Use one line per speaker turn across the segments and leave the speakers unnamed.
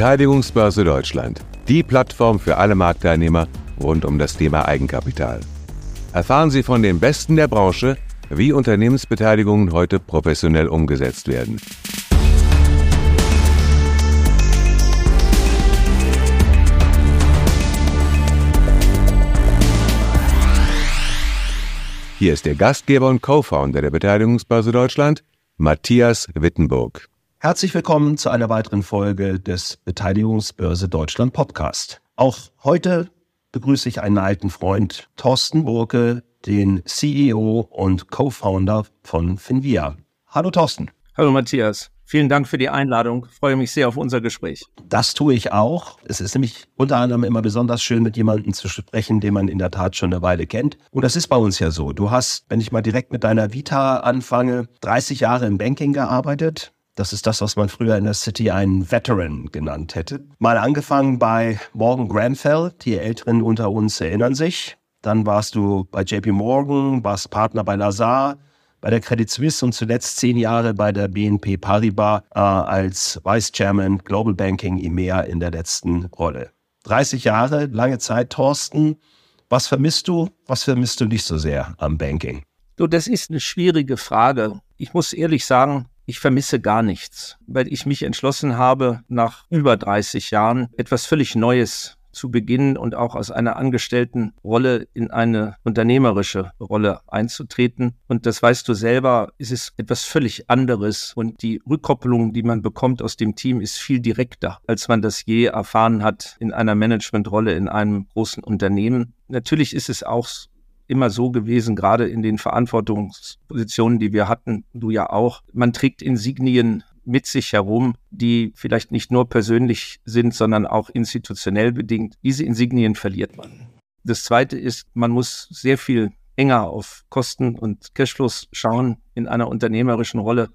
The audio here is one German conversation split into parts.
Beteiligungsbörse Deutschland, die Plattform für alle Marktteilnehmer rund um das Thema Eigenkapital. Erfahren Sie von den Besten der Branche, wie Unternehmensbeteiligungen heute professionell umgesetzt werden. Hier ist der Gastgeber und Co-Founder der Beteiligungsbörse Deutschland, Matthias Wittenburg.
Herzlich willkommen zu einer weiteren Folge des Beteiligungsbörse Deutschland Podcast. Auch heute begrüße ich einen alten Freund, Thorsten Burke, den CEO und Co-Founder von Finvia. Hallo Thorsten.
Hallo Matthias. Vielen Dank für die Einladung. Ich freue mich sehr auf unser Gespräch.
Das tue ich auch. Es ist nämlich unter anderem immer besonders schön, mit jemandem zu sprechen, den man in der Tat schon eine Weile kennt. Und das ist bei uns ja so. Du hast, wenn ich mal direkt mit deiner Vita anfange, 30 Jahre im Banking gearbeitet, das ist das, was man früher in der City einen Veteran genannt hätte. Mal angefangen bei Morgan Grenfell, die Älteren unter uns erinnern sich. Dann warst du bei JP Morgan, warst Partner bei Lazar, bei der Credit Suisse und zuletzt zehn Jahre bei der BNP Paribas äh, als Vice Chairman Global Banking EMEA in der letzten Rolle. 30 Jahre, lange Zeit, Thorsten. Was vermisst du? Was vermisst du nicht so sehr am Banking?
Du, das ist eine schwierige Frage. Ich muss ehrlich sagen, ich vermisse gar nichts, weil ich mich entschlossen habe, nach über 30 Jahren etwas völlig Neues zu beginnen und auch aus einer angestellten Rolle in eine unternehmerische Rolle einzutreten. Und das weißt du selber, es ist etwas völlig anderes und die Rückkopplung, die man bekommt aus dem Team, ist viel direkter, als man das je erfahren hat in einer Managementrolle in einem großen Unternehmen. Natürlich ist es auch immer so gewesen, gerade in den Verantwortungspositionen, die wir hatten, du ja auch. Man trägt Insignien mit sich herum, die vielleicht nicht nur persönlich sind, sondern auch institutionell bedingt. Diese Insignien verliert man. Das Zweite ist, man muss sehr viel enger auf Kosten und Cashflows schauen in einer unternehmerischen Rolle.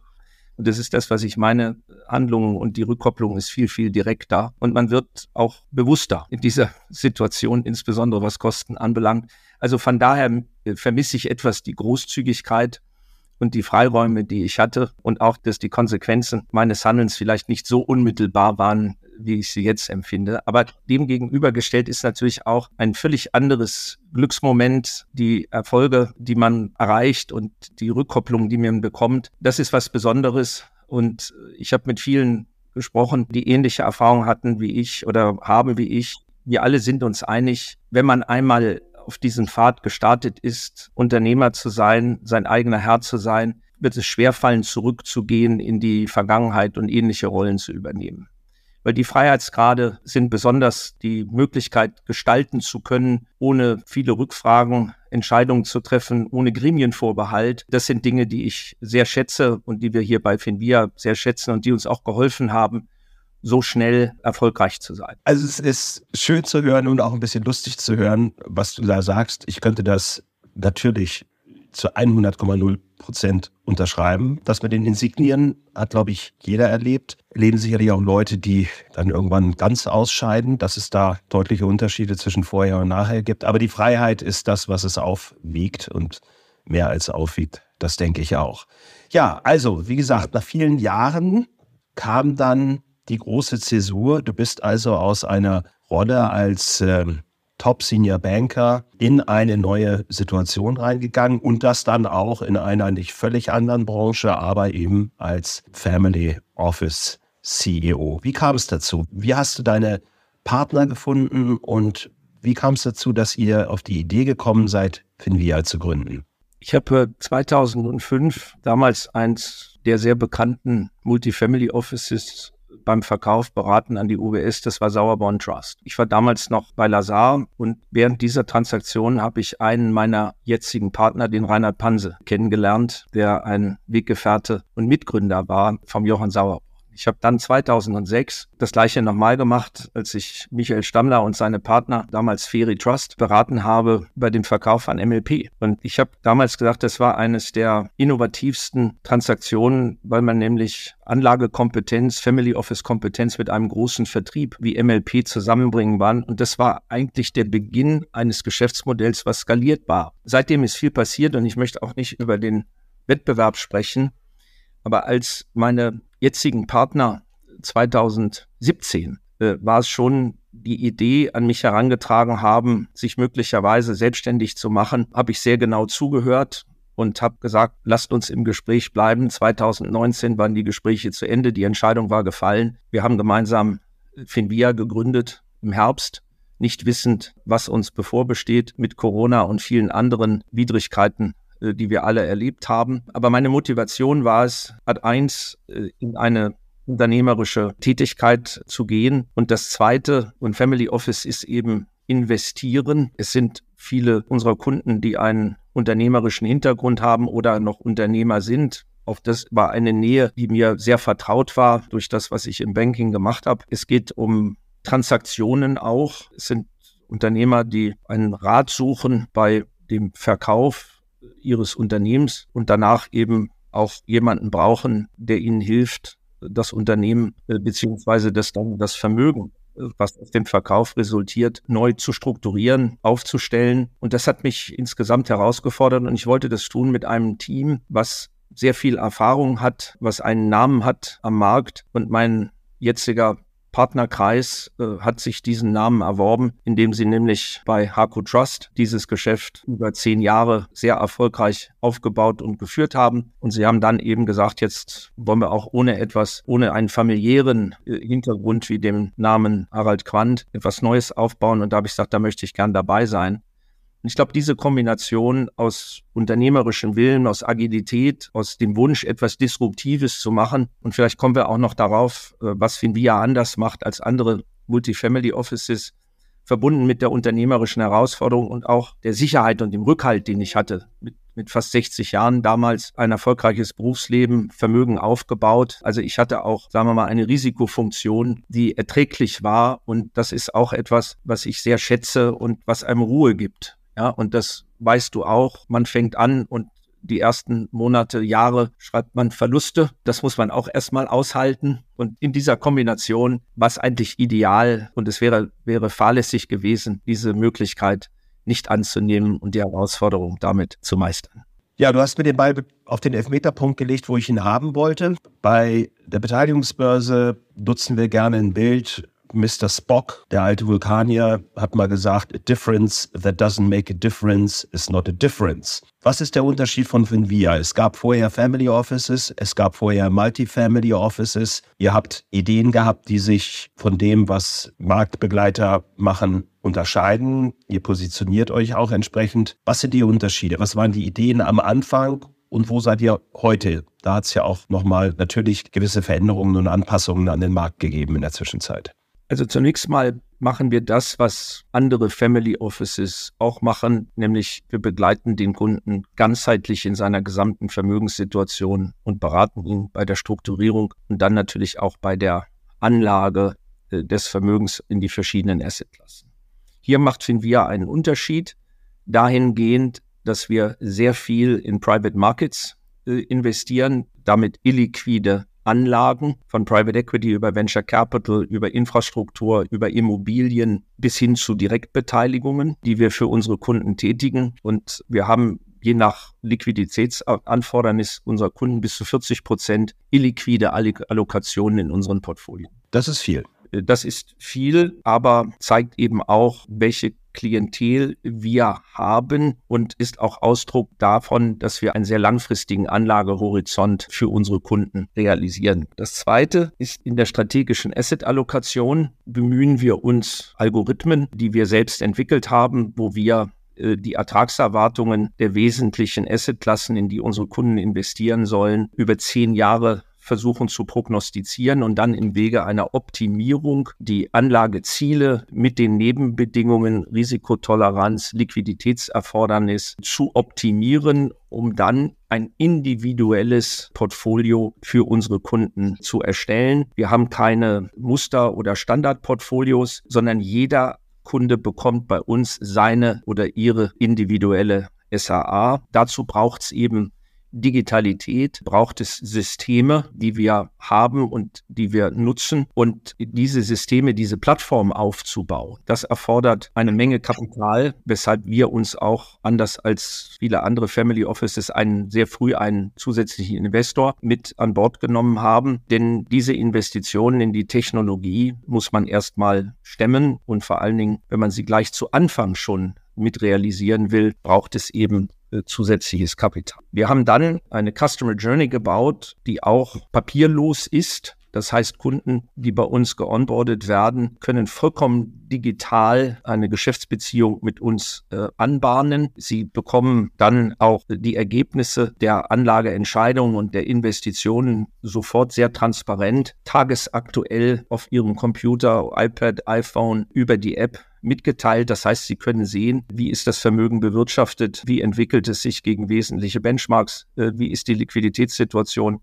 Und das ist das, was ich meine. Handlungen und die Rückkopplung ist viel, viel direkter. Und man wird auch bewusster in dieser Situation, insbesondere was Kosten anbelangt. Also von daher äh, vermisse ich etwas die Großzügigkeit und die Freiräume, die ich hatte und auch, dass die Konsequenzen meines Handelns vielleicht nicht so unmittelbar waren, wie ich sie jetzt empfinde. Aber dem gegenübergestellt ist natürlich auch ein völlig anderes Glücksmoment, die Erfolge, die man erreicht und die Rückkopplung, die man bekommt. Das ist was Besonderes. Und ich habe mit vielen gesprochen, die ähnliche Erfahrungen hatten wie ich oder haben wie ich. Wir alle sind uns einig, wenn man einmal auf diesen Pfad gestartet ist, Unternehmer zu sein, sein eigener Herr zu sein, wird es schwerfallen, zurückzugehen in die Vergangenheit und ähnliche Rollen zu übernehmen. Weil die Freiheitsgrade sind besonders die Möglichkeit, gestalten zu können, ohne viele Rückfragen, Entscheidungen zu treffen, ohne Gremienvorbehalt. Das sind Dinge, die ich sehr schätze und die wir hier bei Finvia sehr schätzen und die uns auch geholfen haben, so schnell erfolgreich zu sein.
Also es ist schön zu hören und auch ein bisschen lustig zu hören, was du da sagst. Ich könnte das natürlich zu 100,0 Prozent unterschreiben. Das mit den Insignien hat, glaube ich, jeder erlebt. Erleben sicherlich auch Leute, die dann irgendwann ganz ausscheiden, dass es da deutliche Unterschiede zwischen vorher und nachher gibt. Aber die Freiheit ist das, was es aufwiegt und mehr als aufwiegt. Das denke ich auch. Ja, also, wie gesagt, nach vielen Jahren kam dann die große Zäsur. Du bist also aus einer Rolle als ähm, Top Senior Banker in eine neue Situation reingegangen und das dann auch in einer nicht völlig anderen Branche, aber eben als Family Office CEO. Wie kam es dazu? Wie hast du deine Partner gefunden und wie kam es dazu, dass ihr auf die Idee gekommen seid, Finvia zu gründen?
Ich habe 2005 damals eins der sehr bekannten Multifamily Offices beim Verkauf beraten an die UBS, das war Sauerborn Trust. Ich war damals noch bei Lazar und während dieser Transaktion habe ich einen meiner jetzigen Partner, den Reinhard Panse, kennengelernt, der ein Weggefährte und Mitgründer war vom Johann Sauer. Ich habe dann 2006 das gleiche nochmal gemacht, als ich Michael Stammler und seine Partner, damals Ferry Trust, beraten habe bei dem Verkauf von MLP. Und ich habe damals gesagt, das war eines der innovativsten Transaktionen, weil man nämlich Anlagekompetenz, Family Office Kompetenz mit einem großen Vertrieb wie MLP zusammenbringen waren. Und das war eigentlich der Beginn eines Geschäftsmodells, was skaliert war. Seitdem ist viel passiert und ich möchte auch nicht über den Wettbewerb sprechen. Aber als meine jetzigen Partner 2017 äh, war es schon die Idee an mich herangetragen haben, sich möglicherweise selbstständig zu machen, habe ich sehr genau zugehört und habe gesagt, lasst uns im Gespräch bleiben. 2019 waren die Gespräche zu Ende, die Entscheidung war gefallen. Wir haben gemeinsam Finvia gegründet im Herbst, nicht wissend, was uns bevorbesteht mit Corona und vielen anderen Widrigkeiten, die wir alle erlebt haben. Aber meine Motivation war es, ad eins äh, in eine unternehmerische Tätigkeit zu gehen. Und das zweite, und Family Office ist eben investieren. Es sind viele unserer Kunden, die einen unternehmerischen Hintergrund haben oder noch Unternehmer sind. Auch das war eine Nähe, die mir sehr vertraut war durch das, was ich im Banking gemacht habe. Es geht um Transaktionen auch. Es sind Unternehmer, die einen Rat suchen bei dem Verkauf ihres Unternehmens und danach eben auch jemanden brauchen, der ihnen hilft, das Unternehmen äh, beziehungsweise das dann das Vermögen was aus dem Verkauf resultiert, neu zu strukturieren, aufzustellen. Und das hat mich insgesamt herausgefordert und ich wollte das tun mit einem Team, was sehr viel Erfahrung hat, was einen Namen hat am Markt. Und mein jetziger Partnerkreis äh, hat sich diesen Namen erworben, indem sie nämlich bei Haku Trust dieses Geschäft über zehn Jahre sehr erfolgreich aufgebaut und geführt haben. Und sie haben dann eben gesagt, jetzt wollen wir auch ohne etwas, ohne einen familiären äh, Hintergrund wie dem Namen Harald Quandt etwas Neues aufbauen. Und da habe ich gesagt, da möchte ich gern dabei sein. Und ich glaube, diese Kombination aus unternehmerischem Willen, aus Agilität, aus dem Wunsch, etwas Disruptives zu machen, und vielleicht kommen wir auch noch darauf, äh, was Finvia anders macht als andere Multifamily Offices, verbunden mit der unternehmerischen Herausforderung und auch der Sicherheit und dem Rückhalt, den ich hatte. Mit, mit fast 60 Jahren damals ein erfolgreiches Berufsleben, Vermögen aufgebaut. Also ich hatte auch, sagen wir mal, eine Risikofunktion, die erträglich war. Und das ist auch etwas, was ich sehr schätze und was einem Ruhe gibt. Ja, und das weißt du auch. Man fängt an und die ersten Monate, Jahre schreibt man Verluste. Das muss man auch erstmal aushalten. Und in dieser Kombination war es eigentlich ideal und es wäre, wäre fahrlässig gewesen, diese Möglichkeit nicht anzunehmen und die Herausforderung damit zu meistern.
Ja, du hast mir den Ball auf den Elfmeterpunkt gelegt, wo ich ihn haben wollte. Bei der Beteiligungsbörse nutzen wir gerne ein Bild Mr. Spock, der alte Vulkanier, hat mal gesagt, a difference that doesn't make a difference is not a difference. Was ist der Unterschied von Finvia? Es gab vorher Family Offices, es gab vorher Multifamily Offices. Ihr habt Ideen gehabt, die sich von dem, was Marktbegleiter machen, unterscheiden. Ihr positioniert euch auch entsprechend. Was sind die Unterschiede? Was waren die Ideen am Anfang und wo seid ihr heute? Da hat es ja auch nochmal natürlich gewisse Veränderungen und Anpassungen an den Markt gegeben in der Zwischenzeit.
Also zunächst mal machen wir das, was andere Family Offices auch machen, nämlich wir begleiten den Kunden ganzheitlich in seiner gesamten Vermögenssituation und beraten ihn bei der Strukturierung und dann natürlich auch bei der Anlage äh, des Vermögens in die verschiedenen Assetklassen. Hier macht Finvia einen Unterschied dahingehend, dass wir sehr viel in Private Markets äh, investieren, damit illiquide Anlagen von Private Equity über Venture Capital, über Infrastruktur, über Immobilien bis hin zu Direktbeteiligungen, die wir für unsere Kunden tätigen. Und wir haben je nach Liquiditätsanfordernis unserer Kunden bis zu 40 Prozent illiquide Allokationen in unseren Portfolien.
Das ist viel.
Das ist viel, aber zeigt eben auch, welche Klientel wir haben und ist auch Ausdruck davon, dass wir einen sehr langfristigen Anlagehorizont für unsere Kunden realisieren. Das zweite ist in der strategischen Asset-Allokation bemühen wir uns Algorithmen, die wir selbst entwickelt haben, wo wir äh, die Ertragserwartungen der wesentlichen Assetklassen, in die unsere Kunden investieren sollen, über zehn Jahre versuchen zu prognostizieren und dann im Wege einer Optimierung die Anlageziele mit den Nebenbedingungen Risikotoleranz, Liquiditätserfordernis zu optimieren, um dann ein individuelles Portfolio für unsere Kunden zu erstellen. Wir haben keine Muster- oder Standardportfolios, sondern jeder Kunde bekommt bei uns seine oder ihre individuelle SAA. Dazu braucht es eben Digitalität braucht es Systeme, die wir haben und die wir nutzen. Und diese Systeme, diese Plattform aufzubauen, das erfordert eine Menge Kapital, weshalb wir uns auch anders als viele andere Family Offices einen sehr früh einen zusätzlichen Investor mit an Bord genommen haben. Denn diese Investitionen in die Technologie muss man erstmal stemmen und vor allen Dingen, wenn man sie gleich zu Anfang schon mit realisieren will, braucht es eben zusätzliches Kapital. Wir haben dann eine Customer Journey gebaut, die auch papierlos ist. Das heißt, Kunden, die bei uns geonboardet werden, können vollkommen digital eine Geschäftsbeziehung mit uns äh, anbahnen. Sie bekommen dann auch die Ergebnisse der Anlageentscheidungen und der Investitionen sofort sehr transparent, tagesaktuell auf ihrem Computer, iPad, iPhone über die App mitgeteilt. Das heißt, Sie können sehen, wie ist das Vermögen bewirtschaftet, wie entwickelt es sich gegen wesentliche Benchmarks, äh, wie ist die Liquiditätssituation,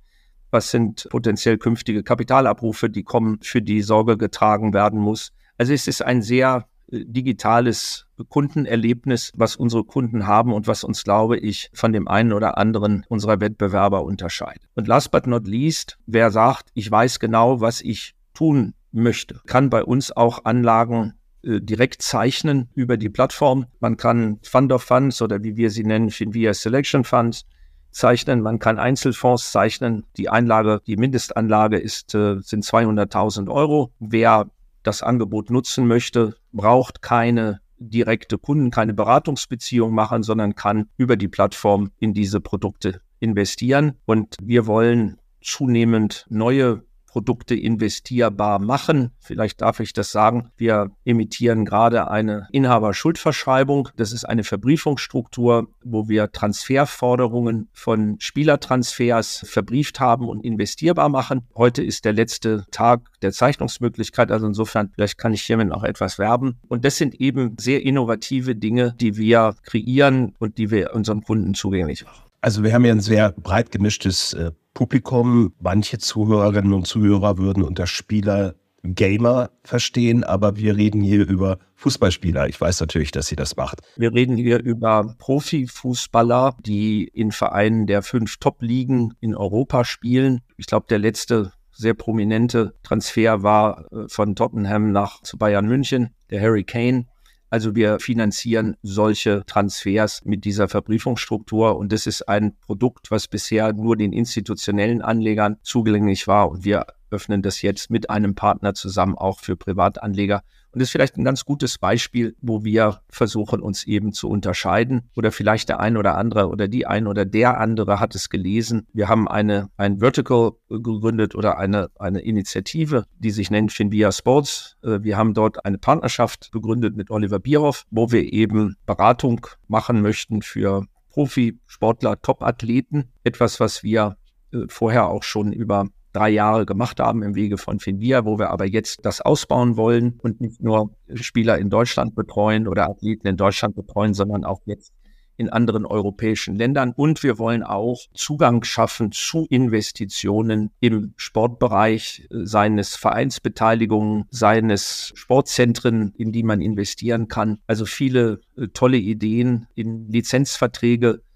was sind potenziell künftige Kapitalabrufe, die kommen, für die Sorge getragen werden muss. Also es ist ein sehr äh, digitales Kundenerlebnis, was unsere Kunden haben und was uns, glaube ich, von dem einen oder anderen unserer Wettbewerber unterscheidet. Und last but not least, wer sagt, ich weiß genau, was ich tun möchte, kann bei uns auch Anlagen äh, direkt zeichnen über die Plattform. Man kann Fund of Funds oder wie wir sie nennen, Finvia Selection Funds zeichnen. Man kann Einzelfonds zeichnen. Die Einlage, die Mindestanlage ist, äh, sind 200.000 Euro. Wer das Angebot nutzen möchte, braucht keine direkte Kunden, keine Beratungsbeziehung machen, sondern kann über die Plattform in diese Produkte investieren. Und wir wollen zunehmend neue Produkte investierbar machen. Vielleicht darf ich das sagen. Wir emittieren gerade eine Inhaberschuldverschreibung. Das ist eine Verbriefungsstruktur, wo wir Transferforderungen von Spielertransfers verbrieft haben und investierbar machen. Heute ist der letzte Tag der Zeichnungsmöglichkeit. Also insofern, vielleicht kann ich hiermit auch etwas werben. Und das sind eben sehr innovative Dinge, die wir kreieren und die wir unseren Kunden zugänglich machen.
Also wir haben ja ein sehr breit gemischtes äh, Publikum. Manche Zuhörerinnen und Zuhörer würden unter Spieler Gamer verstehen, aber wir reden hier über Fußballspieler. Ich weiß natürlich, dass sie das macht.
Wir reden hier über Profifußballer, die in Vereinen der fünf Top-Ligen in Europa spielen. Ich glaube, der letzte sehr prominente Transfer war äh, von Tottenham nach zu Bayern München, der Harry Kane. Also wir finanzieren solche Transfers mit dieser Verbriefungsstruktur und das ist ein Produkt, was bisher nur den institutionellen Anlegern zugänglich war. Und wir öffnen das jetzt mit einem Partner zusammen auch für Privatanleger und das ist vielleicht ein ganz gutes Beispiel, wo wir versuchen, uns eben zu unterscheiden. Oder vielleicht der ein oder andere oder die ein oder der andere hat es gelesen. Wir haben eine, ein Vertical gegründet oder eine, eine Initiative, die sich nennt Finvia Sports. Äh, wir haben dort eine Partnerschaft gegründet mit Oliver Bierhoff, wo wir eben Beratung machen möchten für Profisportler, Topathleten. Etwas, was wir äh, vorher auch schon über drei Jahre gemacht haben im Wege von Finvia, wo wir aber jetzt das ausbauen wollen und nicht nur Spieler in Deutschland betreuen oder Athleten in Deutschland betreuen, sondern auch jetzt in anderen europäischen Ländern. Und wir wollen auch Zugang schaffen zu Investitionen im Sportbereich, seines Vereinsbeteiligungen, seines Sportzentren, in die man investieren kann. Also viele äh, tolle Ideen in Lizenzverträge äh,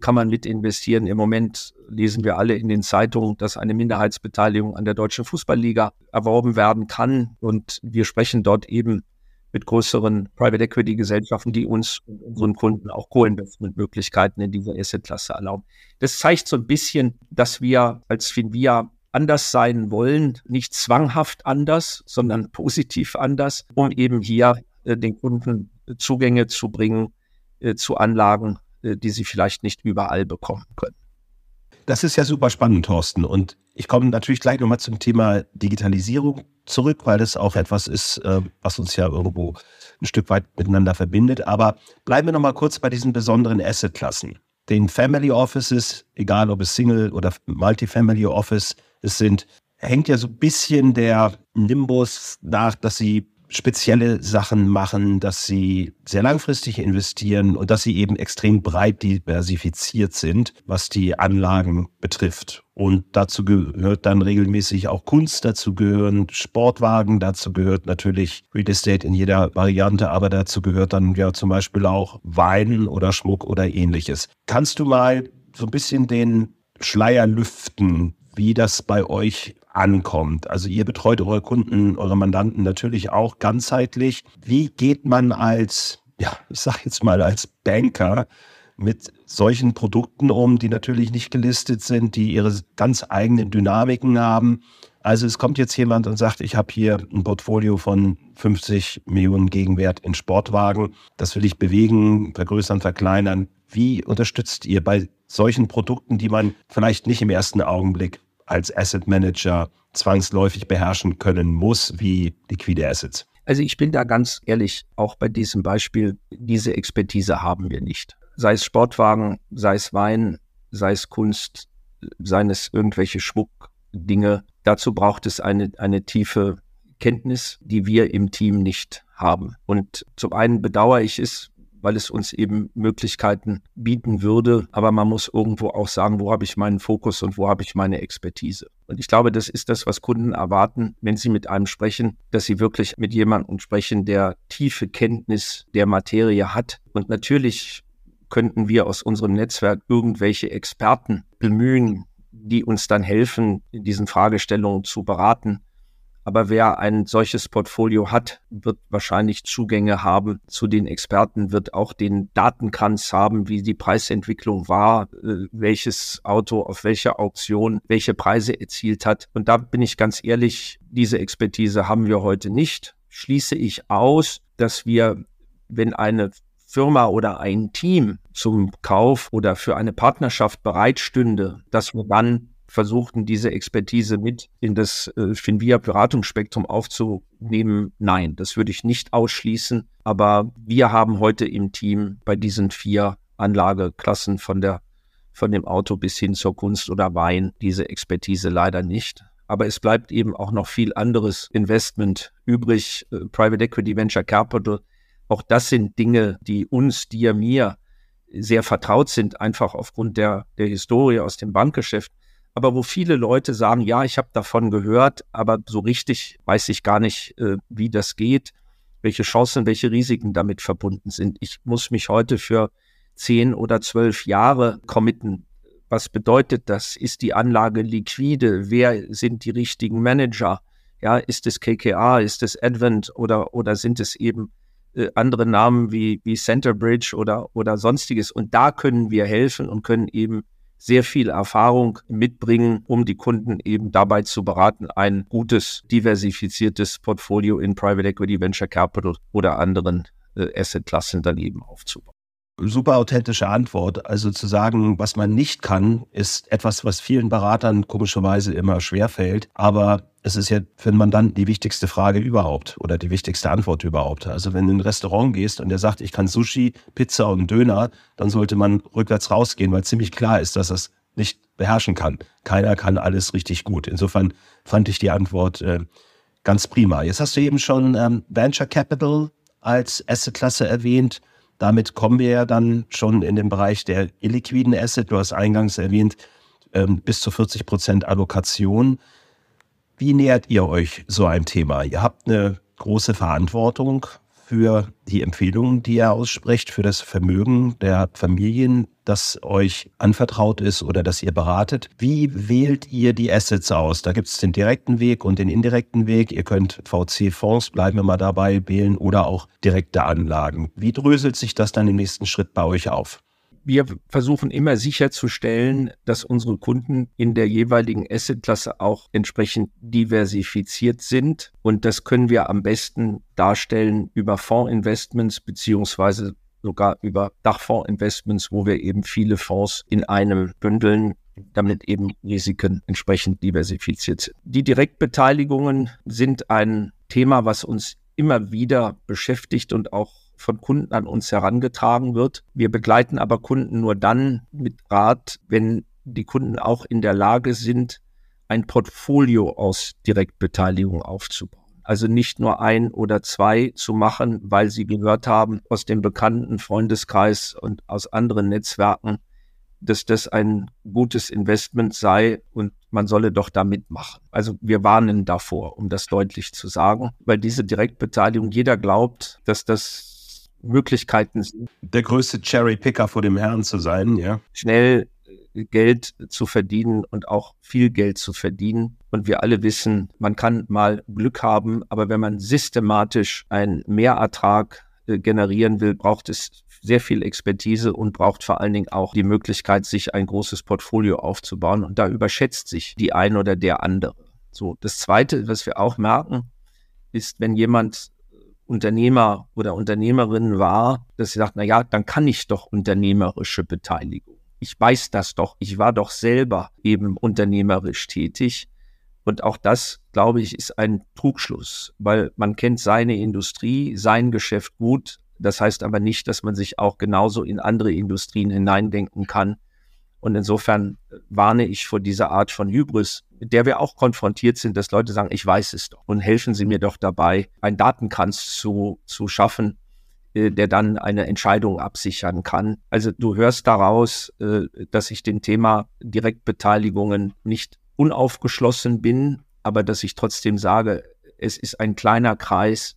kann man mit investieren. Im Moment lesen wir alle in den Zeitungen, dass eine Minderheitsbeteiligung an der Deutschen Fußballliga erworben werden kann. Und wir sprechen dort eben mit größeren Private Equity Gesellschaften, die uns und unseren Kunden auch Co-Investment-Möglichkeiten in dieser Asset-Klasse erlauben. Das zeigt so ein bisschen, dass wir als Finvia anders sein wollen, nicht zwanghaft anders, sondern positiv anders, um eben hier äh, den Kunden Zugänge zu bringen äh, zu Anlagen, äh, die sie vielleicht nicht überall bekommen können.
Das ist ja super spannend, Thorsten. Und ich komme natürlich gleich nochmal zum Thema Digitalisierung zurück, weil das auch etwas ist, äh, was uns ja irgendwo ein Stück weit miteinander verbindet. Aber bleiben wir nochmal kurz bei diesen besonderen Asset-Klassen. Den Family Offices, egal ob es Single oder Multifamily Office es sind, hängt ja so ein bisschen der Nimbus nach, dass sie spezielle Sachen machen, dass sie sehr langfristig investieren und dass sie eben extrem breit diversifiziert sind, was die Anlagen betrifft. Und dazu gehört dann regelmäßig auch Kunst, dazu gehören Sportwagen, dazu gehört natürlich Real Estate in jeder Variante, aber dazu gehört dann ja zum Beispiel auch Wein oder Schmuck oder ähnliches. Kannst du mal so ein bisschen den Schleier lüften, wie das bei euch ankommt. Also ihr betreut eure Kunden, eure Mandanten natürlich auch ganzheitlich. Wie geht man als, ja, ich sag jetzt mal als Banker mit solchen Produkten um, die natürlich nicht gelistet sind, die ihre ganz eigenen Dynamiken haben? Also es kommt jetzt jemand und sagt, ich habe hier ein Portfolio von 50 Millionen Gegenwert in Sportwagen. Das will ich bewegen, vergrößern, verkleinern. Wie unterstützt ihr bei solchen Produkten, die man vielleicht nicht im ersten Augenblick als Asset Manager zwangsläufig beherrschen können muss, wie liquide Assets?
Also ich bin da ganz ehrlich, auch bei diesem Beispiel, diese Expertise haben wir nicht. Sei es Sportwagen, sei es Wein, sei es Kunst, seien es irgendwelche Schmuckdinge. Dazu braucht es eine, eine tiefe Kenntnis, die wir im Team nicht haben. Und zum einen bedauere ich es, weil es uns eben Möglichkeiten bieten würde. Aber man muss irgendwo auch sagen, wo habe ich meinen Fokus und wo habe ich meine Expertise. Und ich glaube, das ist das, was Kunden erwarten, wenn sie mit einem sprechen, dass sie wirklich mit jemandem sprechen, der tiefe Kenntnis der Materie hat. Und natürlich könnten wir aus unserem Netzwerk irgendwelche Experten bemühen, die uns dann helfen, in diesen Fragestellungen zu beraten. Aber wer ein solches Portfolio hat, wird wahrscheinlich Zugänge haben zu den Experten, wird auch den Datenkranz haben, wie die Preisentwicklung war, äh, welches Auto auf welcher Auktion welche Preise erzielt hat. Und da bin ich ganz ehrlich, diese Expertise haben wir heute nicht. Schließe ich aus, dass wir, wenn eine Firma oder ein Team zum Kauf oder für eine Partnerschaft bereitstünde, dass wir dann versuchten, diese Expertise mit in das äh, Finvia Beratungsspektrum aufzunehmen. Nein, das würde ich nicht ausschließen. Aber wir haben heute im Team bei diesen vier Anlageklassen von der von dem Auto bis hin zur Kunst oder Wein diese Expertise leider nicht. Aber es bleibt eben auch noch viel anderes Investment übrig. Äh, Private Equity, Venture Capital. Auch das sind Dinge, die uns, dir, mir sehr vertraut sind, einfach aufgrund der, der Historie aus dem Bankgeschäft aber wo viele Leute sagen, ja, ich habe davon gehört, aber so richtig weiß ich gar nicht, äh, wie das geht, welche Chancen, welche Risiken damit verbunden sind. Ich muss mich heute für zehn oder zwölf Jahre committen. Was bedeutet das? Ist die Anlage liquide? Wer sind die richtigen Manager? Ja, ist es KKA, ist es Advent oder, oder sind es eben äh, andere Namen wie, wie Centerbridge oder, oder sonstiges? Und da können wir helfen und können eben sehr viel Erfahrung mitbringen, um die Kunden eben dabei zu beraten, ein gutes, diversifiziertes Portfolio in Private Equity, Venture Capital oder anderen äh, Assetklassen dann eben aufzubauen
super authentische Antwort. Also zu sagen, was man nicht kann, ist etwas, was vielen Beratern komischerweise immer schwerfällt. Aber es ist ja für den Mandanten die wichtigste Frage überhaupt oder die wichtigste Antwort überhaupt. Also wenn du in ein Restaurant gehst und der sagt, ich kann Sushi, Pizza und Döner, dann sollte man rückwärts rausgehen, weil ziemlich klar ist, dass es nicht beherrschen kann. Keiner kann alles richtig gut. Insofern fand ich die Antwort äh, ganz prima. Jetzt hast du eben schon ähm, Venture Capital als Assetklasse erwähnt. Damit kommen wir ja dann schon in den Bereich der illiquiden Asset. Du hast eingangs erwähnt, ähm, bis zu 40 Prozent Allokation. Wie nähert ihr euch so einem Thema? Ihr habt eine große Verantwortung für die Empfehlungen, die er ausspricht, für das Vermögen der Familien, das euch anvertraut ist oder das ihr beratet. Wie wählt ihr die Assets aus? Da gibt es den direkten Weg und den indirekten Weg. Ihr könnt VC-Fonds, bleiben wir mal dabei, wählen oder auch direkte Anlagen. Wie dröselt sich das dann im nächsten Schritt bei euch auf?
Wir versuchen immer sicherzustellen, dass unsere Kunden in der jeweiligen Assetklasse auch entsprechend diversifiziert sind. Und das können wir am besten darstellen über Fondsinvestments beziehungsweise sogar über Dachfondsinvestments, wo wir eben viele Fonds in einem bündeln, damit eben Risiken entsprechend diversifiziert sind. Die Direktbeteiligungen sind ein Thema, was uns immer wieder beschäftigt und auch von Kunden an uns herangetragen wird. Wir begleiten aber Kunden nur dann mit Rat, wenn die Kunden auch in der Lage sind, ein Portfolio aus Direktbeteiligung aufzubauen. Also nicht nur ein oder zwei zu machen, weil sie gehört haben aus dem bekannten Freundeskreis und aus anderen Netzwerken, dass das ein gutes Investment sei und man solle doch da mitmachen. Also wir warnen davor, um das deutlich zu sagen, weil diese Direktbeteiligung, jeder glaubt, dass das Möglichkeiten sind.
Der größte Cherry-Picker vor dem Herrn zu sein, ja.
Schnell Geld zu verdienen und auch viel Geld zu verdienen. Und wir alle wissen, man kann mal Glück haben, aber wenn man systematisch einen Mehrertrag äh, generieren will, braucht es sehr viel Expertise und braucht vor allen Dingen auch die Möglichkeit, sich ein großes Portfolio aufzubauen. Und da überschätzt sich die ein oder der andere. So, das Zweite, was wir auch merken, ist, wenn jemand Unternehmer oder Unternehmerin war, dass sie sagt, na ja, dann kann ich doch unternehmerische Beteiligung. Ich weiß das doch. Ich war doch selber eben unternehmerisch tätig. Und auch das, glaube ich, ist ein Trugschluss, weil man kennt seine Industrie, sein Geschäft gut. Das heißt aber nicht, dass man sich auch genauso in andere Industrien hineindenken kann. Und insofern warne ich vor dieser Art von Hybris, mit der wir auch konfrontiert sind, dass Leute sagen, ich weiß es doch und helfen Sie mir doch dabei, einen Datenkranz zu, zu schaffen, äh, der dann eine Entscheidung absichern kann. Also du hörst daraus, äh, dass ich dem Thema Direktbeteiligungen nicht unaufgeschlossen bin, aber dass ich trotzdem sage, es ist ein kleiner Kreis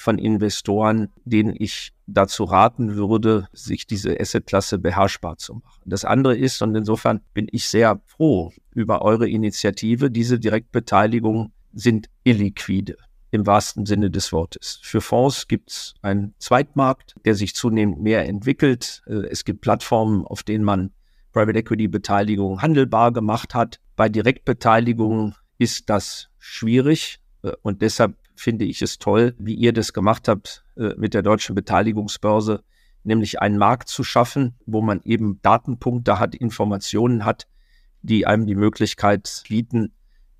von Investoren, denen ich dazu raten würde, sich diese Assetklasse beherrschbar zu machen. Das andere ist, und insofern bin ich sehr froh über eure Initiative, diese Direktbeteiligungen sind illiquide im wahrsten Sinne des Wortes. Für Fonds gibt es einen Zweitmarkt, der sich zunehmend mehr entwickelt. Äh, es gibt Plattformen, auf denen man Private Equity Beteiligung handelbar gemacht hat. Bei Direktbeteiligungen ist das schwierig äh, und deshalb finde ich es toll, wie ihr das gemacht habt äh, mit der deutschen Beteiligungsbörse, nämlich einen Markt zu schaffen, wo man eben Datenpunkte hat, Informationen hat, die einem die Möglichkeit bieten,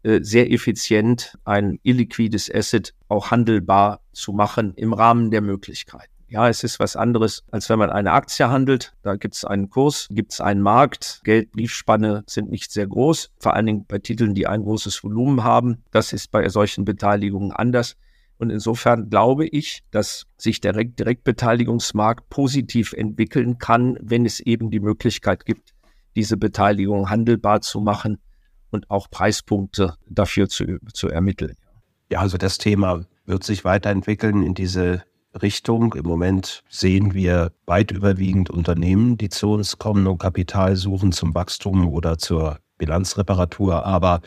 äh, sehr effizient ein illiquides Asset auch handelbar zu machen im Rahmen der Möglichkeiten. Ja, es ist was anderes, als wenn man eine Aktie handelt. Da gibt es einen Kurs, gibt es einen Markt. Geld, Briefspanne sind nicht sehr groß, vor allen Dingen bei Titeln, die ein großes Volumen haben. Das ist bei solchen Beteiligungen anders. Und insofern glaube ich, dass sich der Direktbeteiligungsmarkt positiv entwickeln kann, wenn es eben die Möglichkeit gibt, diese Beteiligung handelbar zu machen und auch Preispunkte dafür zu, zu ermitteln.
Ja, also das Thema wird sich weiterentwickeln in diese Richtung. Im Moment sehen wir weit überwiegend Unternehmen, die zu uns kommen und Kapital suchen zum Wachstum oder zur Bilanzreparatur, aber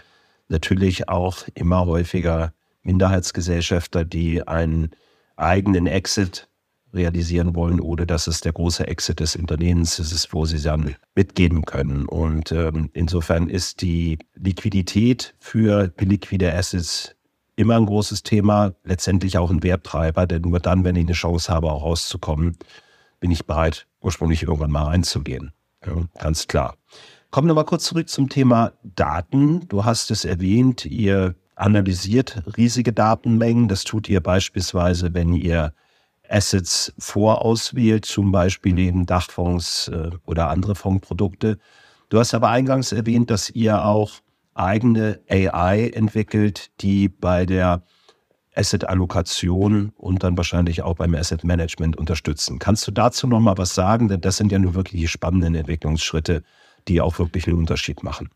natürlich auch immer häufiger Minderheitsgesellschafter, die einen eigenen Exit realisieren wollen oder dass es der große Exit des Unternehmens ist, wo sie dann mitgeben können. Und ähm, insofern ist die Liquidität für liquide Assets immer ein großes Thema, letztendlich auch ein Werttreiber, denn nur dann, wenn ich eine Chance habe, auch rauszukommen, bin ich bereit, ursprünglich irgendwann mal reinzugehen. Ja, ganz klar. Kommen wir mal kurz zurück zum Thema Daten. Du hast es erwähnt, ihr analysiert riesige Datenmengen. Das tut ihr beispielsweise, wenn ihr Assets vorauswählt, zum Beispiel eben Dachfonds äh, oder andere Fondsprodukte. Du hast aber eingangs erwähnt, dass ihr auch eigene AI entwickelt, die bei der Asset-Allokation und dann wahrscheinlich auch beim Asset-Management unterstützen. Kannst du dazu noch mal was sagen? Denn das sind ja nur wirklich die spannenden Entwicklungsschritte, die auch wirklich einen Unterschied machen.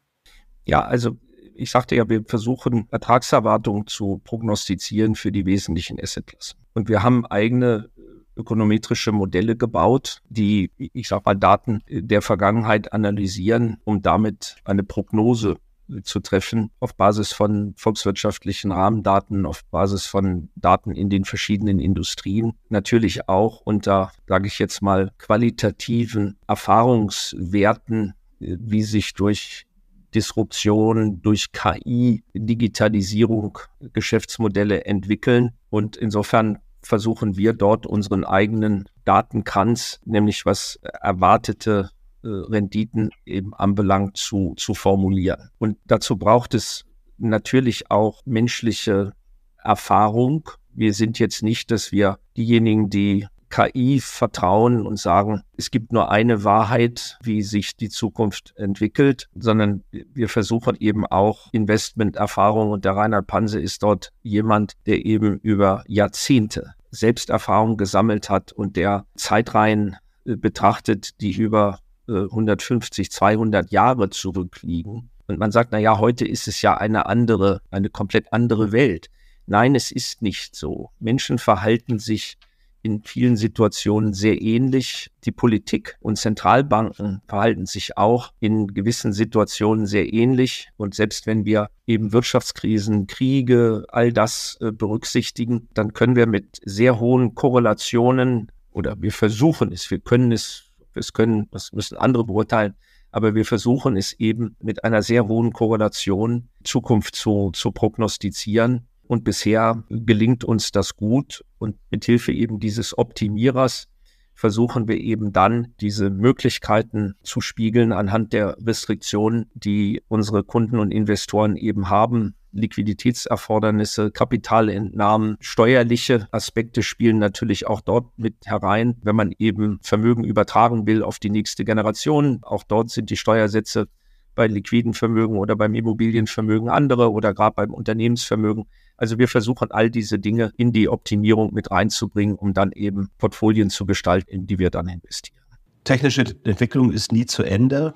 Ja, also ich sagte ja, wir versuchen Ertragserwartungen zu prognostizieren für die wesentlichen Assetklassen. Und wir haben eigene ökonometrische Modelle gebaut, die, ich sag mal, Daten der Vergangenheit analysieren, um damit eine Prognose zu treffen auf Basis von volkswirtschaftlichen Rahmendaten, auf Basis von Daten in den verschiedenen Industrien. Natürlich auch unter, sage ich jetzt mal, qualitativen Erfahrungswerten, äh, wie sich durch Disruption, durch KI, Digitalisierung Geschäftsmodelle entwickeln. Und insofern versuchen wir dort unseren eigenen Datenkranz, nämlich was erwartete Renditen eben anbelangt, zu, zu formulieren. Und dazu braucht es natürlich auch menschliche Erfahrung. Wir sind jetzt nicht, dass wir diejenigen, die KI vertrauen und sagen, es gibt nur eine Wahrheit, wie sich die Zukunft entwickelt, sondern wir versuchen eben auch Investmenterfahrung und der Reinhard Panse ist dort jemand, der eben über Jahrzehnte Selbsterfahrung gesammelt hat und der Zeitreihen äh, betrachtet, die über 150, 200 Jahre zurückliegen. Und man sagt, na ja, heute ist es ja eine andere, eine komplett andere Welt. Nein, es ist nicht so. Menschen verhalten sich in vielen Situationen sehr ähnlich. Die Politik und Zentralbanken verhalten sich auch in gewissen Situationen sehr ähnlich. Und selbst wenn wir eben Wirtschaftskrisen, Kriege, all das äh, berücksichtigen, dann können wir mit sehr hohen Korrelationen oder wir versuchen es, wir können es, es können, das müssen andere beurteilen, aber wir versuchen es eben mit einer sehr hohen Korrelation Zukunft zu, zu prognostizieren. Und bisher gelingt uns das gut. Und mit Hilfe eben dieses Optimierers versuchen wir eben dann diese Möglichkeiten zu spiegeln anhand der Restriktionen, die unsere Kunden und Investoren eben haben. Liquiditätserfordernisse, Kapitalentnahmen, steuerliche Aspekte spielen natürlich auch dort mit herein, wenn man eben Vermögen übertragen will auf die nächste Generation. Auch dort sind die Steuersätze bei liquiden Vermögen oder beim Immobilienvermögen andere oder gerade beim Unternehmensvermögen. Also wir versuchen all diese Dinge in die Optimierung mit reinzubringen, um dann eben Portfolien zu gestalten, in die wir dann investieren.
Technische Entwicklung ist nie zu Ende.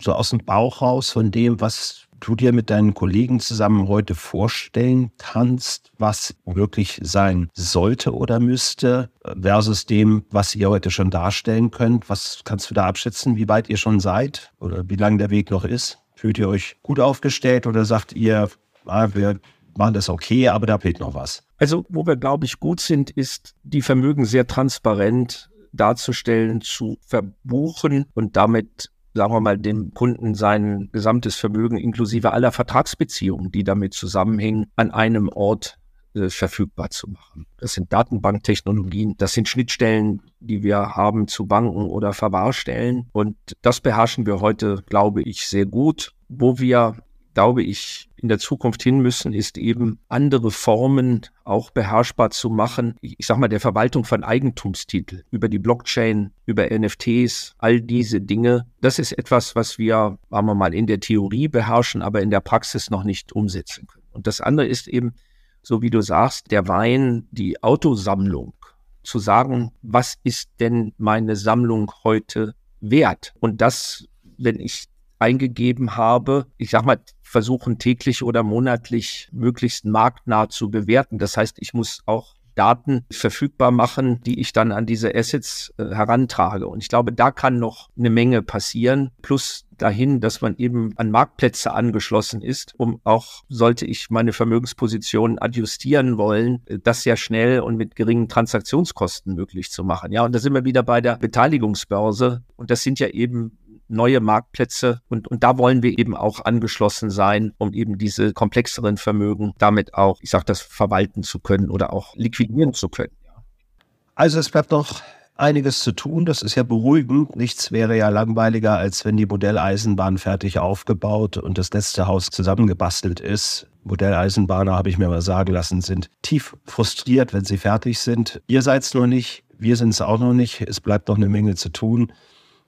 So aus dem Bauch raus von dem, was du dir mit deinen Kollegen zusammen heute vorstellen kannst, was wirklich sein sollte oder müsste, versus dem, was ihr heute schon darstellen könnt? Was kannst du da abschätzen, wie weit ihr schon seid oder wie lang der Weg noch ist? Fühlt ihr euch gut aufgestellt oder sagt ihr, ah, wir machen das okay, aber da fehlt noch was?
Also, wo wir, glaube ich, gut sind, ist, die Vermögen sehr transparent darzustellen, zu verbuchen und damit sagen wir mal, dem Kunden sein gesamtes Vermögen inklusive aller Vertragsbeziehungen, die damit zusammenhängen, an einem Ort äh, verfügbar zu machen. Das sind Datenbanktechnologien, das sind Schnittstellen, die wir haben zu Banken oder Verwahrstellen. Und das beherrschen wir heute, glaube ich, sehr gut. Wo wir glaube ich, in der Zukunft hin müssen, ist eben andere Formen auch beherrschbar zu machen. Ich, sag mal, der Verwaltung von Eigentumstitel über die Blockchain, über NFTs, all diese Dinge. Das ist etwas, was wir, sagen wir mal, in der Theorie beherrschen, aber in der Praxis noch nicht umsetzen können. Und das andere ist eben, so wie du sagst, der Wein, die Autosammlung. Zu sagen, was ist denn meine Sammlung heute wert? Und das, wenn ich eingegeben habe, ich sag mal, versuchen täglich oder monatlich möglichst marktnah zu bewerten. Das heißt, ich muss auch Daten verfügbar machen, die ich dann an diese Assets äh, herantrage. Und ich glaube, da kann noch eine Menge passieren. Plus dahin, dass man eben an Marktplätze angeschlossen ist, um auch, sollte ich meine Vermögensposition adjustieren wollen, äh, das sehr schnell und mit geringen Transaktionskosten möglich zu machen. Ja, und da sind wir wieder bei der Beteiligungsbörse. Und das sind ja eben neue Marktplätze und, und da wollen wir eben auch angeschlossen sein, um eben diese komplexeren Vermögen damit auch, ich sage das, verwalten zu können oder auch liquidieren zu können.
Also es bleibt noch einiges zu tun. Das ist ja beruhigend. Nichts wäre ja langweiliger, als wenn die Modelleisenbahn fertig aufgebaut und das letzte Haus zusammengebastelt ist. Modelleisenbahner, habe ich mir mal sagen lassen, sind tief frustriert, wenn sie fertig sind. Ihr seid es noch nicht, wir sind es auch noch nicht. Es bleibt noch eine Menge zu tun.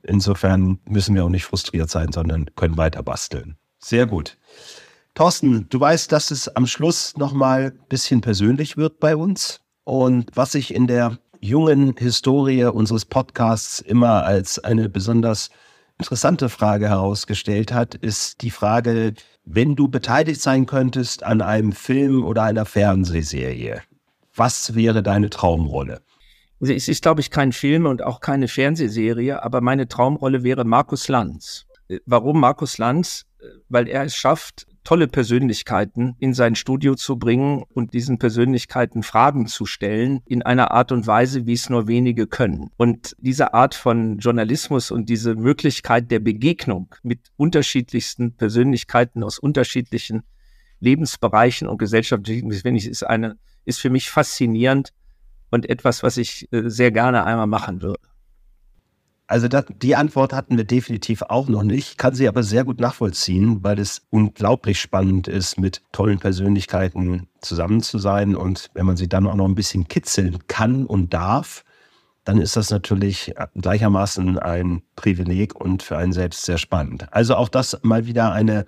Insofern müssen wir auch nicht frustriert sein, sondern können weiter basteln. Sehr gut. Thorsten, du weißt, dass es am Schluss nochmal ein bisschen persönlich wird bei uns. Und was sich in der jungen Historie unseres Podcasts immer als eine besonders interessante Frage herausgestellt hat, ist die Frage, wenn du beteiligt sein könntest an einem Film oder einer Fernsehserie, was wäre deine Traumrolle?
Es ist, glaube ich, kein Film und auch keine Fernsehserie, aber meine Traumrolle wäre Markus Lanz. Äh, warum Markus Lanz? Äh, weil er es schafft, tolle Persönlichkeiten in sein Studio zu bringen und diesen Persönlichkeiten Fragen zu stellen in einer Art und Weise, wie es nur wenige können. Und diese Art von Journalismus und diese Möglichkeit der Begegnung mit unterschiedlichsten Persönlichkeiten aus unterschiedlichen Lebensbereichen und gesellschaftlichen, ist eine, ist für mich faszinierend und etwas, was ich äh, sehr gerne einmal machen würde.
Also das, die Antwort hatten wir definitiv auch noch nicht, kann sie aber sehr gut nachvollziehen, weil es unglaublich spannend ist, mit tollen Persönlichkeiten zusammen zu sein. Und wenn man sie dann auch noch ein bisschen kitzeln kann und darf, dann ist das natürlich gleichermaßen ein Privileg und für einen selbst sehr spannend. Also auch das mal wieder eine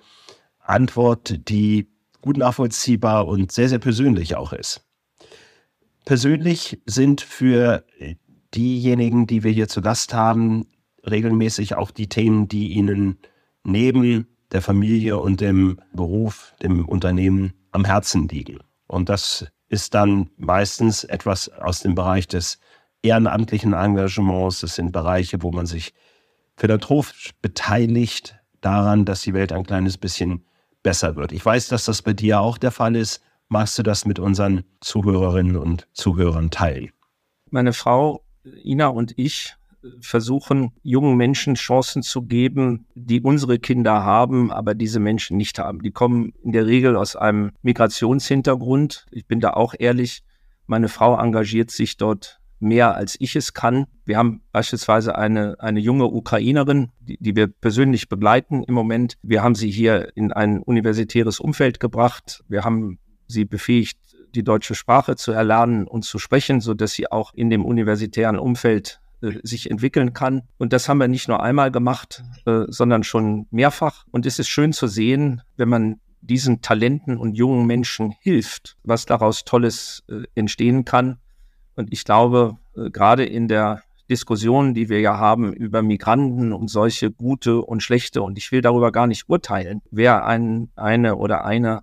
Antwort, die gut nachvollziehbar und sehr, sehr persönlich auch ist persönlich sind für diejenigen, die wir hier zu Gast haben, regelmäßig auch die Themen, die ihnen neben der Familie und dem Beruf, dem Unternehmen am Herzen liegen. Und das ist dann meistens etwas aus dem Bereich des ehrenamtlichen Engagements, das sind Bereiche, wo man sich philanthropisch beteiligt daran, dass die Welt ein kleines bisschen besser wird. Ich weiß, dass das bei dir auch der Fall ist. Magst du das mit unseren Zuhörerinnen und Zuhörern teilen?
Meine Frau Ina und ich versuchen, jungen Menschen Chancen zu geben, die unsere Kinder haben, aber diese Menschen nicht haben. Die kommen in der Regel aus einem Migrationshintergrund. Ich bin da auch ehrlich. Meine Frau engagiert sich dort mehr als ich es kann. Wir haben beispielsweise eine, eine junge Ukrainerin, die, die wir persönlich begleiten im Moment. Wir haben sie hier in ein universitäres Umfeld gebracht. Wir haben sie befähigt, die deutsche Sprache zu erlernen und zu sprechen, so dass sie auch in dem universitären Umfeld äh, sich entwickeln kann. Und das haben wir nicht nur einmal gemacht, äh, sondern schon mehrfach. Und es ist schön zu sehen, wenn man diesen Talenten und jungen Menschen hilft, was daraus Tolles äh, entstehen kann. Und ich glaube, gerade in der Diskussion, die wir ja haben über Migranten und solche gute und schlechte, und ich will darüber gar nicht urteilen, wer ein, eine oder eine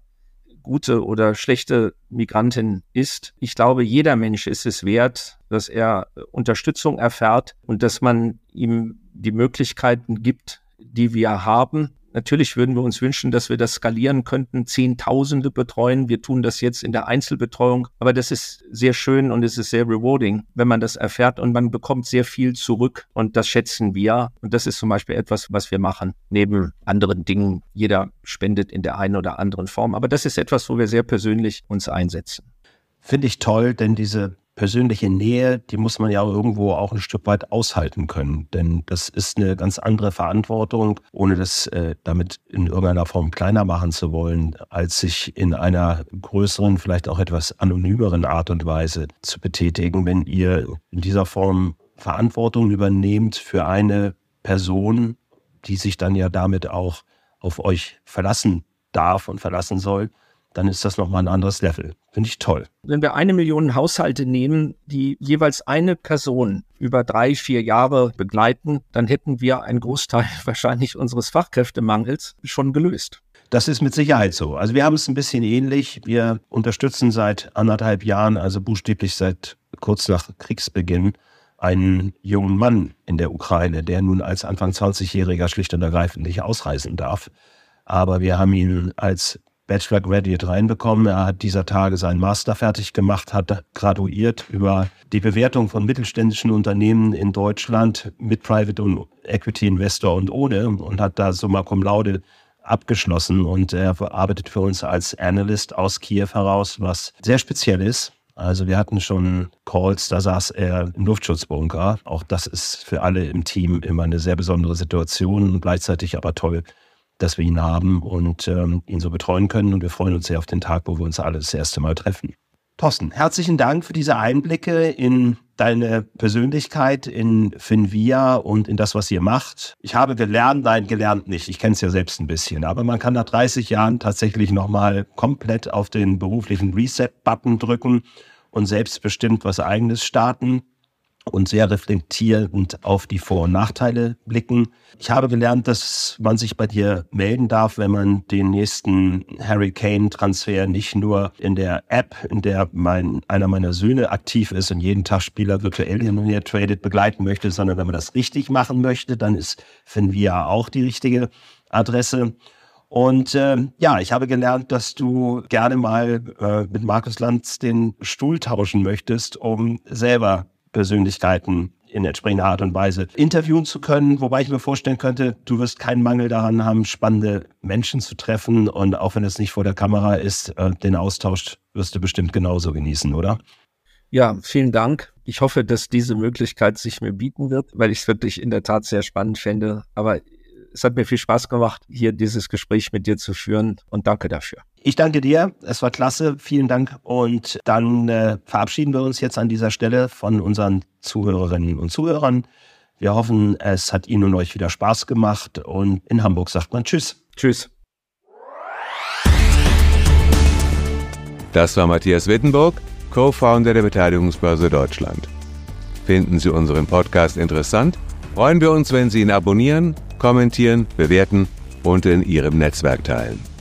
gute oder schlechte Migrantin ist. Ich glaube, jeder Mensch ist es wert, dass er Unterstützung erfährt und dass man ihm die Möglichkeiten gibt, die wir haben, Natürlich würden wir uns wünschen, dass wir das skalieren könnten, Zehntausende betreuen. Wir tun das jetzt in der Einzelbetreuung, aber das ist sehr schön und es ist sehr rewarding, wenn man das erfährt und man bekommt sehr viel zurück und das schätzen wir. Und das ist zum Beispiel etwas, was wir machen, neben anderen Dingen. Jeder spendet in der einen oder anderen Form, aber das ist etwas, wo wir sehr persönlich uns einsetzen.
Finde ich toll, denn diese persönliche Nähe, die muss man ja irgendwo auch ein Stück weit aushalten können. Denn das ist eine ganz andere Verantwortung, ohne das äh, damit in irgendeiner Form kleiner machen zu wollen, als sich in einer größeren, vielleicht auch etwas anonymeren Art und Weise zu betätigen, wenn ihr in dieser Form Verantwortung übernehmt für eine Person, die sich dann ja damit auch auf euch verlassen darf und verlassen soll dann ist das nochmal ein anderes Level. Finde ich toll.
Wenn wir eine Million Haushalte nehmen, die jeweils eine Person über drei, vier Jahre begleiten, dann hätten wir einen Großteil wahrscheinlich unseres Fachkräftemangels schon gelöst.
Das ist mit Sicherheit so. Also wir haben es ein bisschen ähnlich. Wir unterstützen seit anderthalb Jahren, also buchstäblich seit kurz nach Kriegsbeginn, einen jungen Mann in der Ukraine, der nun als Anfang 20-Jähriger schlicht und ergreifend nicht ausreisen darf. Aber wir haben ihn als Bachelor Graduate reinbekommen. Er hat dieser Tage seinen Master fertig gemacht, hat graduiert über die Bewertung von mittelständischen Unternehmen in Deutschland mit Private und Equity Investor und ohne und hat da summa cum laude abgeschlossen und er arbeitet für uns als Analyst aus Kiew heraus, was sehr speziell ist. Also wir hatten schon Calls, da saß er im Luftschutzbunker. Auch das ist für alle im Team immer eine sehr besondere Situation und gleichzeitig aber toll, dass wir ihn haben und ähm, ihn so betreuen können. Und wir freuen uns sehr auf den Tag, wo wir uns alle das erste Mal treffen. Thorsten, herzlichen Dank für diese Einblicke in deine Persönlichkeit, in Finvia und in das, was ihr macht. Ich habe gelernt, nein, gelernt nicht. Ich kenne es ja selbst ein bisschen. Aber man kann nach 30 Jahren tatsächlich nochmal komplett auf den beruflichen Reset-Button drücken und selbstbestimmt was Eigenes starten und sehr reflektierend auf die Vor- und Nachteile blicken. Ich habe gelernt, dass man sich bei dir melden darf, wenn man den nächsten Harry Kane-Transfer nicht nur in der App, in der mein, einer meiner Söhne aktiv ist und jeden Tag Spieler virtuell hin und her tradet, begleiten möchte, sondern wenn man das richtig machen möchte, dann ist Finvia auch die richtige Adresse. Und äh, ja, ich habe gelernt, dass du gerne mal äh, mit Markus Lanz den Stuhl tauschen möchtest, um selber Persönlichkeiten in entsprechender Art und Weise interviewen zu können. Wobei ich mir vorstellen könnte, du wirst keinen Mangel daran haben, spannende Menschen zu treffen. Und auch wenn es nicht vor der Kamera ist, äh, den Austausch wirst du bestimmt genauso genießen, oder?
Ja, vielen Dank. Ich hoffe, dass diese Möglichkeit sich mir bieten wird, weil ich es wirklich in der Tat sehr spannend fände. Aber es hat mir viel Spaß gemacht, hier dieses Gespräch mit dir zu führen und danke dafür.
Ich danke dir, es war klasse, vielen Dank und dann äh, verabschieden wir uns jetzt an dieser Stelle von unseren Zuhörerinnen und Zuhörern. Wir hoffen, es hat Ihnen und euch wieder Spaß gemacht und in Hamburg sagt man Tschüss.
Tschüss.
Das war Matthias Wittenburg, Co-Founder der Beteiligungsbörse Deutschland. Finden Sie unseren Podcast interessant? Freuen wir uns, wenn Sie ihn abonnieren kommentieren, bewerten und in Ihrem Netzwerk teilen.